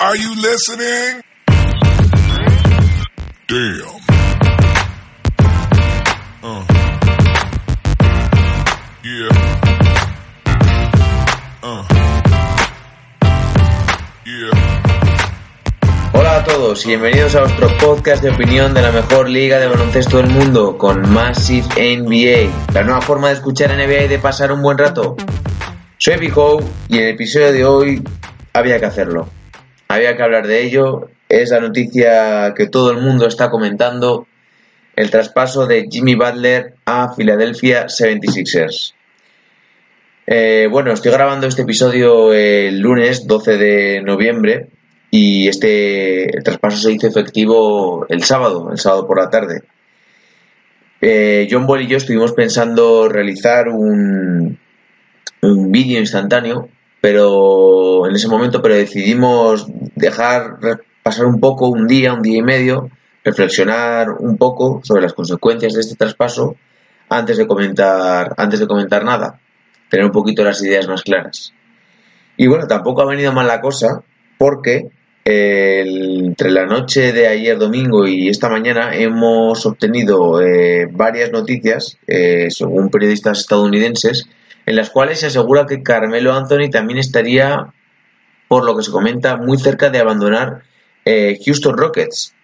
Are you listening? Damn. Uh. Yeah. Uh. Yeah. Hola a todos y bienvenidos a vuestro podcast de opinión de la mejor liga de baloncesto del mundo con Massive NBA, la nueva forma de escuchar NBA y de pasar un buen rato. Soy Pico y en el episodio de hoy había que hacerlo. Había que hablar de ello. Es la noticia que todo el mundo está comentando. El traspaso de Jimmy Butler a Philadelphia 76ers. Eh, bueno, estoy grabando este episodio el lunes 12 de noviembre y este el traspaso se hizo efectivo el sábado, el sábado por la tarde. Eh, John Ball y yo estuvimos pensando realizar un, un vídeo instantáneo pero en ese momento pero decidimos dejar pasar un poco un día un día y medio reflexionar un poco sobre las consecuencias de este traspaso antes de comentar antes de comentar nada tener un poquito las ideas más claras. Y bueno tampoco ha venido mal la cosa porque entre la noche de ayer domingo y esta mañana hemos obtenido eh, varias noticias eh, según periodistas estadounidenses en las cuales se asegura que Carmelo Anthony también estaría, por lo que se comenta, muy cerca de abandonar eh, Houston Rockets.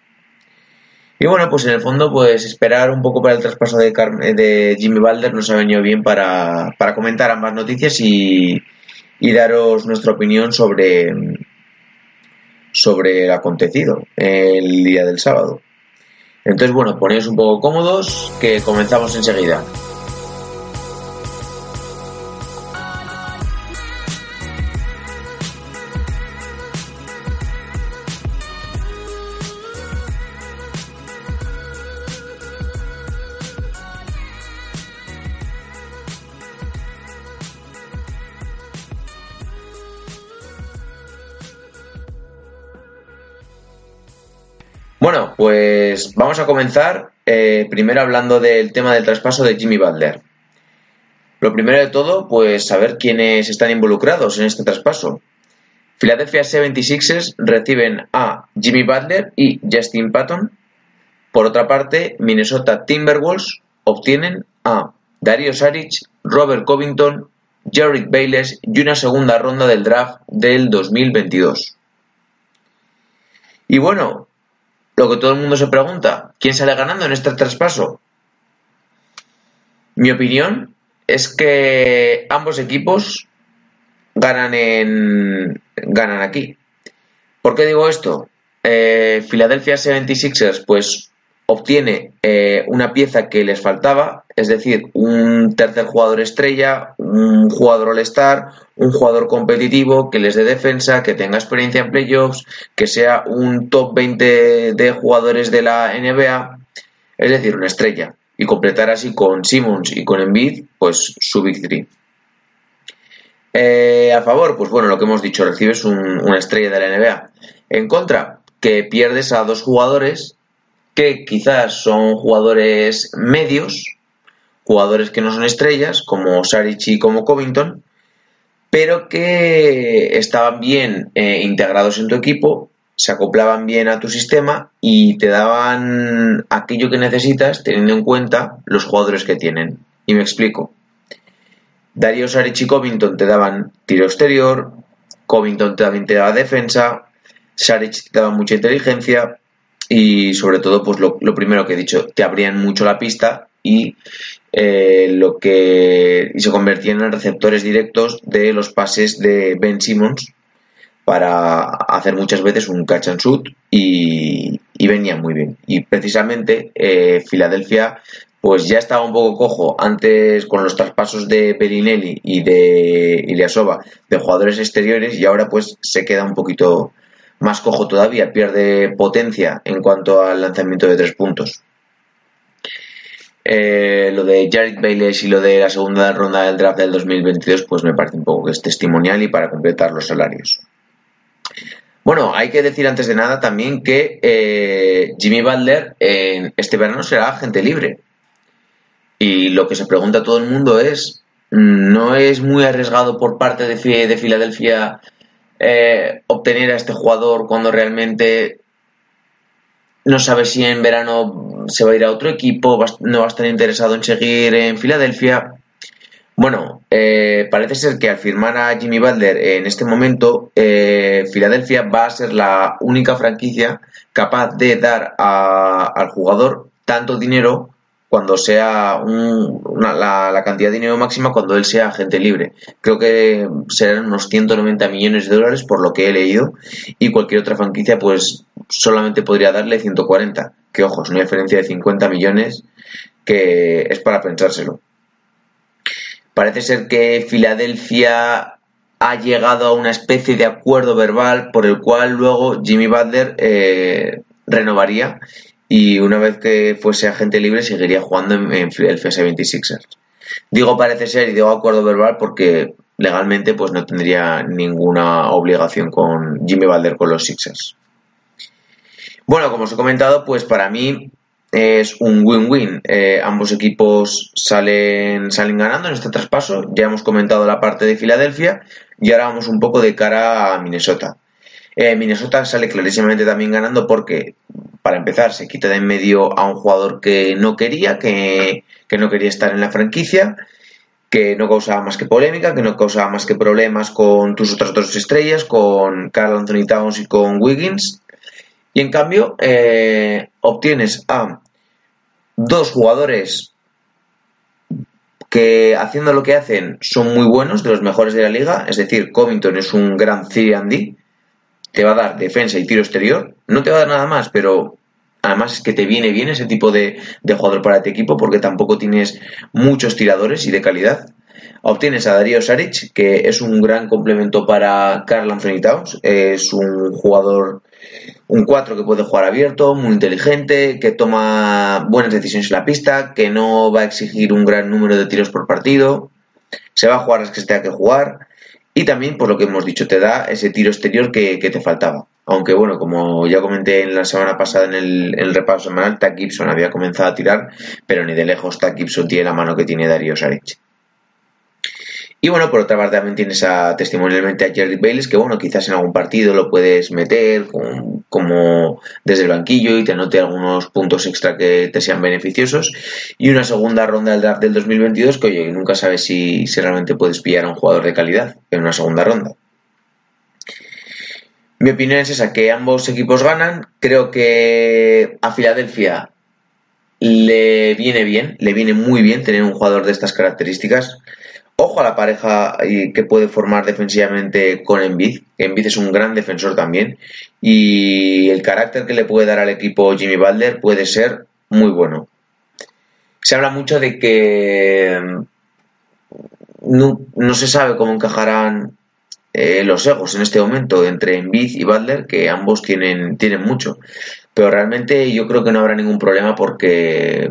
Y bueno, pues en el fondo, pues esperar un poco para el traspaso de, de Jimmy Balder nos ha venido bien para, para comentar ambas noticias y, y, daros nuestra opinión sobre, sobre el acontecido el día del sábado. Entonces, bueno, ponéis un poco cómodos que comenzamos enseguida. Bueno, pues vamos a comenzar eh, primero hablando del tema del traspaso de Jimmy Butler. Lo primero de todo, pues saber quiénes están involucrados en este traspaso. Philadelphia 76ers reciben a Jimmy Butler y Justin Patton. Por otra parte, Minnesota Timberwolves obtienen a Dario Saric, Robert Covington, Jared Bayless y una segunda ronda del draft del 2022. Y bueno, lo que todo el mundo se pregunta, ¿quién sale ganando en este traspaso? Mi opinión es que ambos equipos ganan en ganan aquí. ¿Por qué digo esto? Eh, Philadelphia 76ers pues obtiene eh, una pieza que les faltaba, es decir, un tercer jugador estrella, un jugador all-star, un jugador competitivo que les dé defensa, que tenga experiencia en playoffs, que sea un top 20 de jugadores de la NBA, es decir, una estrella, y completar así con Simmons y con Embiid, pues su victory. Eh, a favor, pues bueno, lo que hemos dicho, recibes una estrella de la NBA. En contra, que pierdes a dos jugadores que quizás son jugadores medios, jugadores que no son estrellas, como Saric y como Covington, pero que estaban bien eh, integrados en tu equipo, se acoplaban bien a tu sistema y te daban aquello que necesitas teniendo en cuenta los jugadores que tienen. Y me explico. Darío Saric y Covington te daban tiro exterior, Covington también te daba defensa, Saric te daba mucha inteligencia, y sobre todo pues lo, primero que he dicho te abrían mucho la pista y eh, lo que y se convertían en receptores directos de los pases de Ben Simmons para hacer muchas veces un catch and shoot y, y venían muy bien. Y precisamente eh, Filadelfia pues ya estaba un poco cojo antes con los traspasos de Perinelli y de Iliasova de jugadores exteriores y ahora pues se queda un poquito más cojo todavía, pierde potencia en cuanto al lanzamiento de tres puntos. Eh, lo de Jared Bayless y lo de la segunda ronda del draft del 2022, pues me parece un poco que es testimonial y para completar los salarios. Bueno, hay que decir antes de nada también que eh, Jimmy Butler en este verano será agente libre. Y lo que se pregunta todo el mundo es, ¿no es muy arriesgado por parte de, de Filadelfia eh, obtener a este jugador cuando realmente no sabe si en verano se va a ir a otro equipo, no va a estar interesado en seguir en Filadelfia. Bueno, eh, parece ser que al firmar a Jimmy Butler en este momento, eh, Filadelfia va a ser la única franquicia capaz de dar al jugador tanto dinero cuando sea la, cantidad de dinero máxima cuando él sea agente libre. Creo que serán unos 190 millones de dólares por lo que he leído y cualquier otra franquicia pues solamente podría darle 140, que ojo, es una diferencia de 50 millones que es para pensárselo. Parece ser que Filadelfia ha llegado a una especie de acuerdo verbal por el cual luego Jimmy Butler eh, renovaría y una vez que fuese agente libre seguiría jugando en, en Philadelphia 76ers. Digo parece ser y digo acuerdo verbal porque legalmente pues no tendría ninguna obligación con Jimmy Balder con los Sixers. Bueno, como os he comentado, pues para mí es un win-win. Eh, ambos equipos salen, salen ganando en este traspaso. Ya hemos comentado la parte de Filadelfia y ahora vamos un poco de cara a Minnesota. Eh, Minnesota sale clarísimamente también ganando porque para empezar, se quita de en medio a un jugador que no quería, que, no quería estar en la franquicia, que no causaba más que polémica, que no causaba más que problemas con tus otras dos estrellas, con Carl Anthony Towns y con Wiggins. Y en cambio, eh, obtienes a dos jugadores que haciendo lo que hacen son muy buenos, de los mejores de la liga, es decir, Covington es un gran 3D, te va a dar defensa y tiro exterior, no te va a dar nada más, pero además es que te viene bien ese tipo de, jugador para tu equipo porque tampoco tienes muchos tiradores y de calidad. Obtienes a Darío Saric, que es un gran complemento para Carl Anthony Towns. Es un jugador, un 4 que puede jugar abierto, muy inteligente, que toma buenas decisiones en la pista, que no va a exigir un gran número de tiros por partido. Se va a jugar las que se tenga que jugar y también, por lo que hemos dicho, te da ese tiro exterior que, te faltaba. Aunque bueno, como ya comenté en la semana pasada en el, repaso semanal, Tack Gibson había comenzado a tirar, pero ni de lejos Tack Gibson tiene la mano que tiene Darío Saric. Y bueno, por otra parte también tienes a testimonialmente a Jerry Bales, que bueno, quizás en algún partido lo puedes meter como desde el banquillo y te anote algunos puntos extra que te sean beneficiosos. Y una segunda ronda del draft del 2022 que oye, nunca sabes si, si realmente puedes pillar a un jugador de calidad en una segunda ronda. Mi opinión es esa, que ambos equipos ganan. Creo que a Filadelfia le viene bien, le viene muy bien tener un jugador de estas características. Ojo a la pareja que puede formar defensivamente con Embiid. Embiid es un gran defensor también. Y el carácter que le puede dar al equipo Jimmy Butler puede ser muy bueno. Se habla mucho de que mm, no, se sabe cómo encajarán eh, los egos en este momento entre Embiid y Butler, que ambos tienen, tienen mucho. Pero realmente yo creo que no habrá ningún problema porque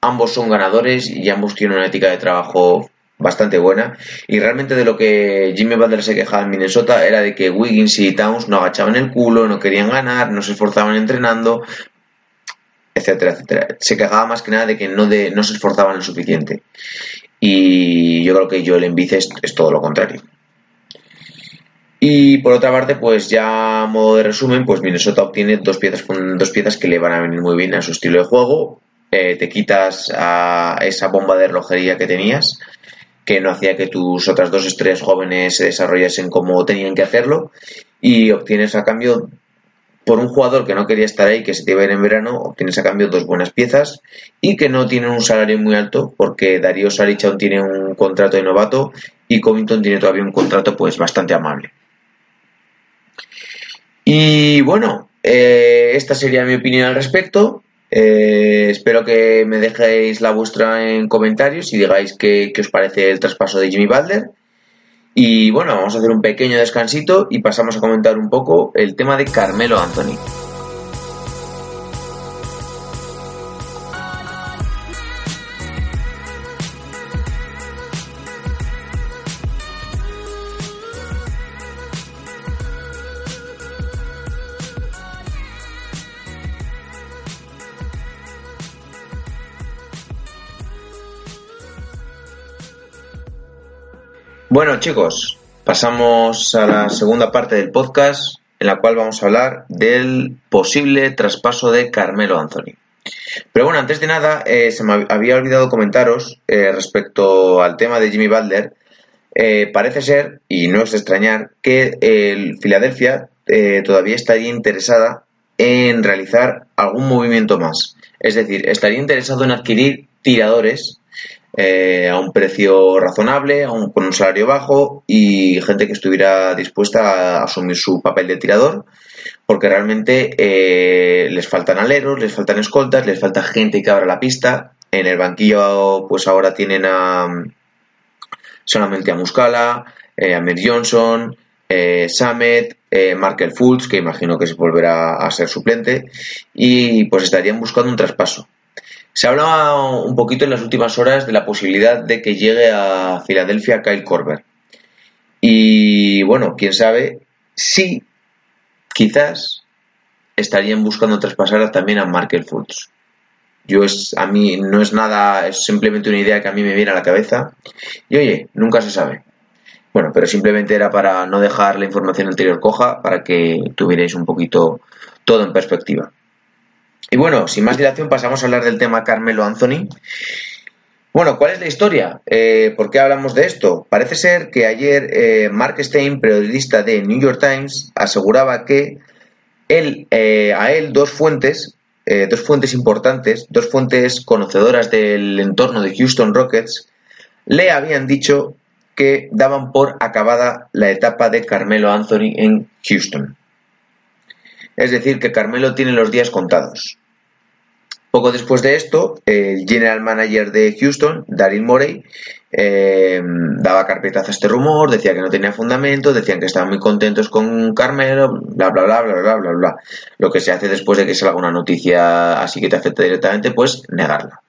ambos son ganadores y ambos tienen una ética de trabajo bastante buena. Y realmente de lo que Jimmy Butler se quejaba en Minnesota era de que Wiggins y Towns no agachaban el culo, no querían ganar, no se esforzaban entrenando, etcétera, etcétera. Se quejaba más que nada de que no, de, no se esforzaban lo suficiente. Y yo creo que Joel Embiid es, es todo lo contrario. Y por otra parte, pues ya a modo de resumen, pues Minnesota obtiene dos piezas, dos piezas que le van a venir muy bien a su estilo de juego. Eh, te quitas a esa bomba de relojería que tenías que no hacía que tus otras dos estrellas jóvenes se desarrollasen como tenían que hacerlo y obtienes a cambio por un jugador que no quería estar ahí, que se te iba a ir en verano, obtienes a cambio dos buenas piezas y que no tienen un salario muy alto porque Darío Saric tiene un contrato de novato y Covington tiene todavía un contrato pues bastante amable. Y bueno, eh, esta sería mi opinión al respecto. Eh, espero que me dejéis la vuestra en comentarios y digáis qué, os parece el traspaso de Jimmy Butler. Y bueno, vamos a hacer un pequeño descansito y pasamos a comentar un poco el tema de Carmelo Anthony. Bueno, chicos, pasamos a la segunda parte del podcast en la cual vamos a hablar del posible traspaso de Carmelo Anthony. Pero bueno, antes de nada, eh, se me había olvidado comentaros eh, respecto al tema de Jimmy Butler. Eh, parece ser, y no es de extrañar, que el Filadelfia todavía estaría interesada en realizar algún movimiento más. Es decir, estaría interesado en adquirir tiradores eh, a un precio razonable, con un salario bajo y gente que estuviera dispuesta a asumir su papel de tirador, porque realmente eh, les faltan aleros, les faltan escoltas, les falta gente que abra la pista. En el banquillo, pues ahora tienen a solamente a Muscala, eh, a Mer Johnson, Samet, Markel Fultz, que imagino que se volverá a ser suplente, y pues estarían buscando un traspaso. Se hablaba un poquito en las últimas horas de la posibilidad de que llegue a Filadelfia Kyle Korver. Y bueno, quién sabe si quizás estarían buscando traspasar también a Markel Fultz. Yo es, a mí no es nada, es simplemente una idea que a mí me viene a la cabeza. Y oye, nunca se sabe. Bueno, pero simplemente era para no dejar la información anterior coja, para que tuvierais un poquito todo en perspectiva. Y bueno, sin más dilación pasamos a hablar del tema Carmelo Anthony. Bueno, ¿cuál es la historia? Eh, ¿Por qué hablamos de esto? Parece ser que ayer eh, Mark Stein, periodista de New York Times, aseguraba que él, eh, a él dos fuentes, dos fuentes importantes, dos fuentes conocedoras del entorno de Houston Rockets, le habían dicho que daban por acabada la etapa de Carmelo Anthony en Houston. Es decir, que Carmelo tiene los días contados. Poco después de esto, el general manager de Houston, Daryl Morey, eh, daba carpetazo a este rumor, decía que no tenía fundamento, decían que estaban muy contentos con Carmelo, bla, bla, bla, bla, bla, bla, bla. Lo que se hace después de que salga una noticia así que te afecta directamente, pues negarla.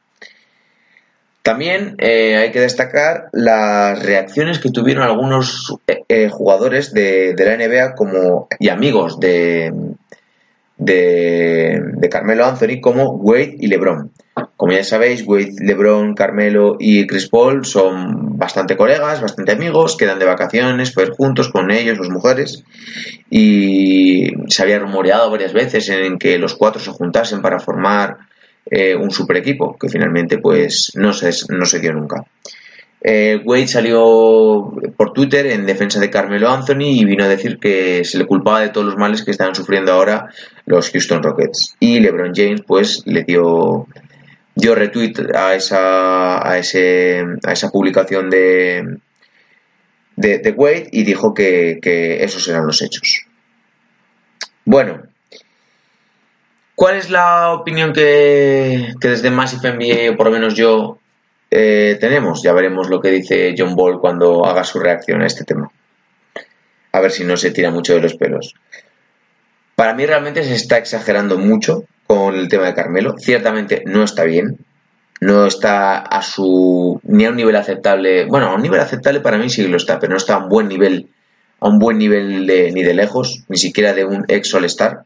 También eh, hay que destacar las reacciones que tuvieron algunos eh, jugadores de, de, la NBA como, y amigos de, de, Carmelo Anthony como Wade y LeBron. Como ya sabéis, Wade, LeBron, Carmelo y Chris Paul son bastante colegas, bastante amigos, quedan de vacaciones, pues juntos con ellos, las mujeres, y se había rumoreado varias veces en que los cuatro se juntasen para formar eh, un super equipo, que finalmente pues no se, no se dio nunca. Eh, Wade salió por Twitter en defensa de Carmelo Anthony y vino a decir que se le culpaba de todos los males que están sufriendo ahora los Houston Rockets. Y LeBron James pues le dio dio retweet a esa a ese a esa publicación de de, Wade y dijo que, esos eran los hechos. Bueno, ¿cuál es la opinión que, que desde Massive NBA, o por lo menos yo, eh, tenemos. Ya veremos lo que dice John Ball cuando haga su reacción a este tema. A ver si no se tira mucho de los pelos. Para mí realmente se está exagerando mucho con el tema de Carmelo. Ciertamente no está bien. No está a su ni a un nivel aceptable. Bueno, a un nivel aceptable para mí sí lo está, pero no está a un buen nivel, a un buen nivel ni de lejos, ni siquiera de un ex All Star.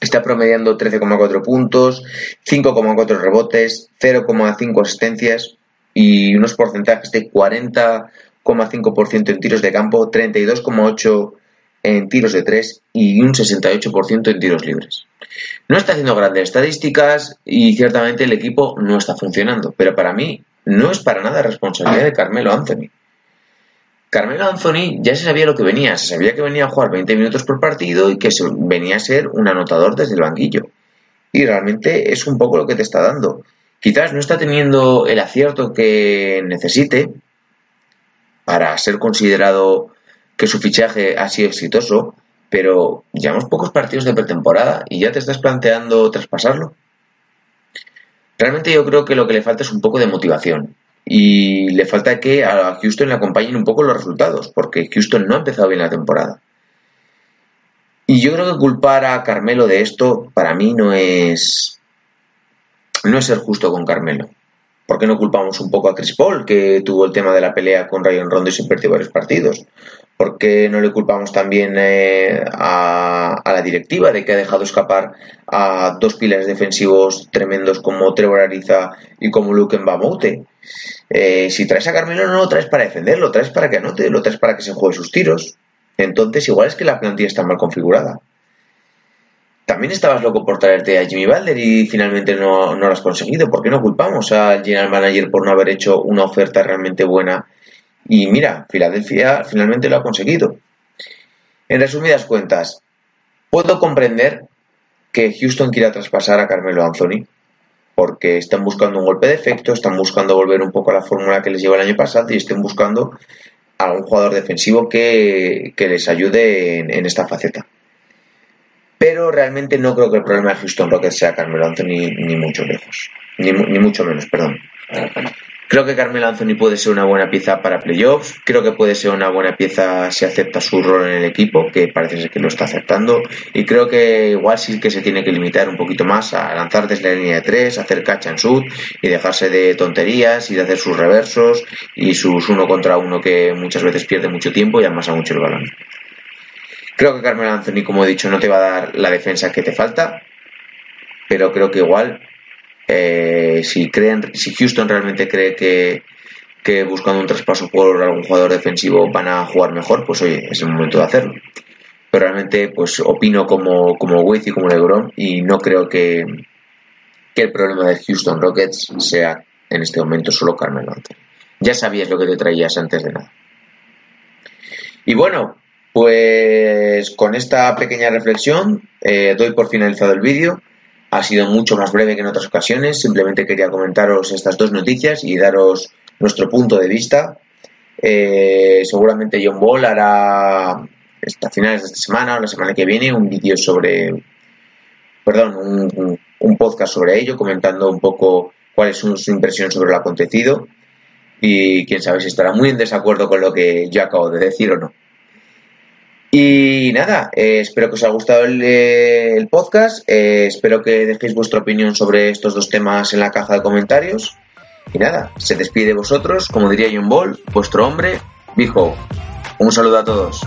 Está promediando 13,4 puntos, 5,4 rebotes, 0,5 asistencias y unos porcentajes de 40,5% en tiros de campo, 32,8% en tiros de 3 y un 68% en tiros libres. No está haciendo grandes estadísticas y ciertamente el equipo no está funcionando, pero para mí no es para nada responsabilidad de Carmelo Anthony. Carmelo Anthony ya se sabía lo que venía, se sabía que venía a jugar 20 minutos por partido y que venía a ser un anotador desde el banquillo. Y realmente es un poco lo que te está dando. Quizás no está teniendo el acierto que necesite para ser considerado que su fichaje ha sido exitoso, pero llevamos pocos partidos de pretemporada y ya te estás planteando traspasarlo. Realmente yo creo que lo que le falta es un poco de motivación y le falta que a Houston le acompañen un poco los resultados, porque Houston no ha empezado bien la temporada. Y yo creo que culpar a Carmelo de esto para mí no es no es ser justo con Carmelo. ¿Por qué no culpamos un poco a Chris Paul, que tuvo el tema de la pelea con Ryan Rondo y se perdió varios partidos? ¿Por qué no le culpamos también eh, a, la directiva de que ha dejado escapar a dos pilares defensivos tremendos como Trevor Ariza y como Luke Mbamoute? Eh, si traes a Carmelo no lo traes para defenderlo, lo traes para que anote, lo traes para que se juegue sus tiros. Entonces igual es que la plantilla está mal configurada. También estabas loco por traerte a Jimmy Balder y finalmente no, no lo has conseguido. ¿Por qué no culpamos al general manager por no haber hecho una oferta realmente buena y mira, Filadelfia finalmente lo ha conseguido. En resumidas cuentas, puedo comprender que Houston quiera traspasar a Carmelo Anthony, porque están buscando un golpe de efecto, están buscando volver un poco a la fórmula que les llevó el año pasado y estén buscando a un jugador defensivo que, les ayude en, esta faceta. Pero realmente no creo que el problema de Houston Rockets sea Carmelo Anthony ni mucho lejos, ni, ni mucho menos, perdón. Creo que Carmelo Anthony puede ser una buena pieza para playoffs. Creo que puede ser una buena pieza si acepta su rol en el equipo, que parece ser que lo está aceptando. Y creo que igual sí que se tiene que limitar un poquito más a lanzar desde la línea de tres, hacer catch and shoot y dejarse de tonterías y de hacer sus reversos y sus uno contra uno que muchas veces pierde mucho tiempo y además a mucho el balón. Creo que Carmelo Anthony, como he dicho, no te va a dar la defensa que te falta, pero creo que igual eh, si, creen, si Houston realmente cree que, buscando un traspaso por algún jugador defensivo van a jugar mejor, pues oye, es el momento de hacerlo. Pero realmente, pues opino como, como Wiz y como LeBron y no creo que, que el problema de Houston Rockets sea en este momento solo Carmelo. Ya sabías lo que te traías antes de nada. Y bueno, pues con esta pequeña reflexión eh, doy por finalizado el vídeo ha sido mucho más breve que en otras ocasiones. Simplemente quería comentaros estas dos noticias y daros nuestro punto de vista. Eh, seguramente John Ball hará a finales de esta semana o la semana que viene un vídeo sobre, perdón, un, un, podcast sobre ello, comentando un poco cuál es su, su impresión sobre lo acontecido y quién sabe si estará muy en desacuerdo con lo que yo acabo de decir o no. Y nada, eh, espero que os haya gustado el, eh, podcast, eh, espero que dejéis vuestra opinión sobre estos dos temas en la caja de comentarios. Y nada, se despide vosotros, como diría John Ball, vuestro hombre, Big Un saludo a todos.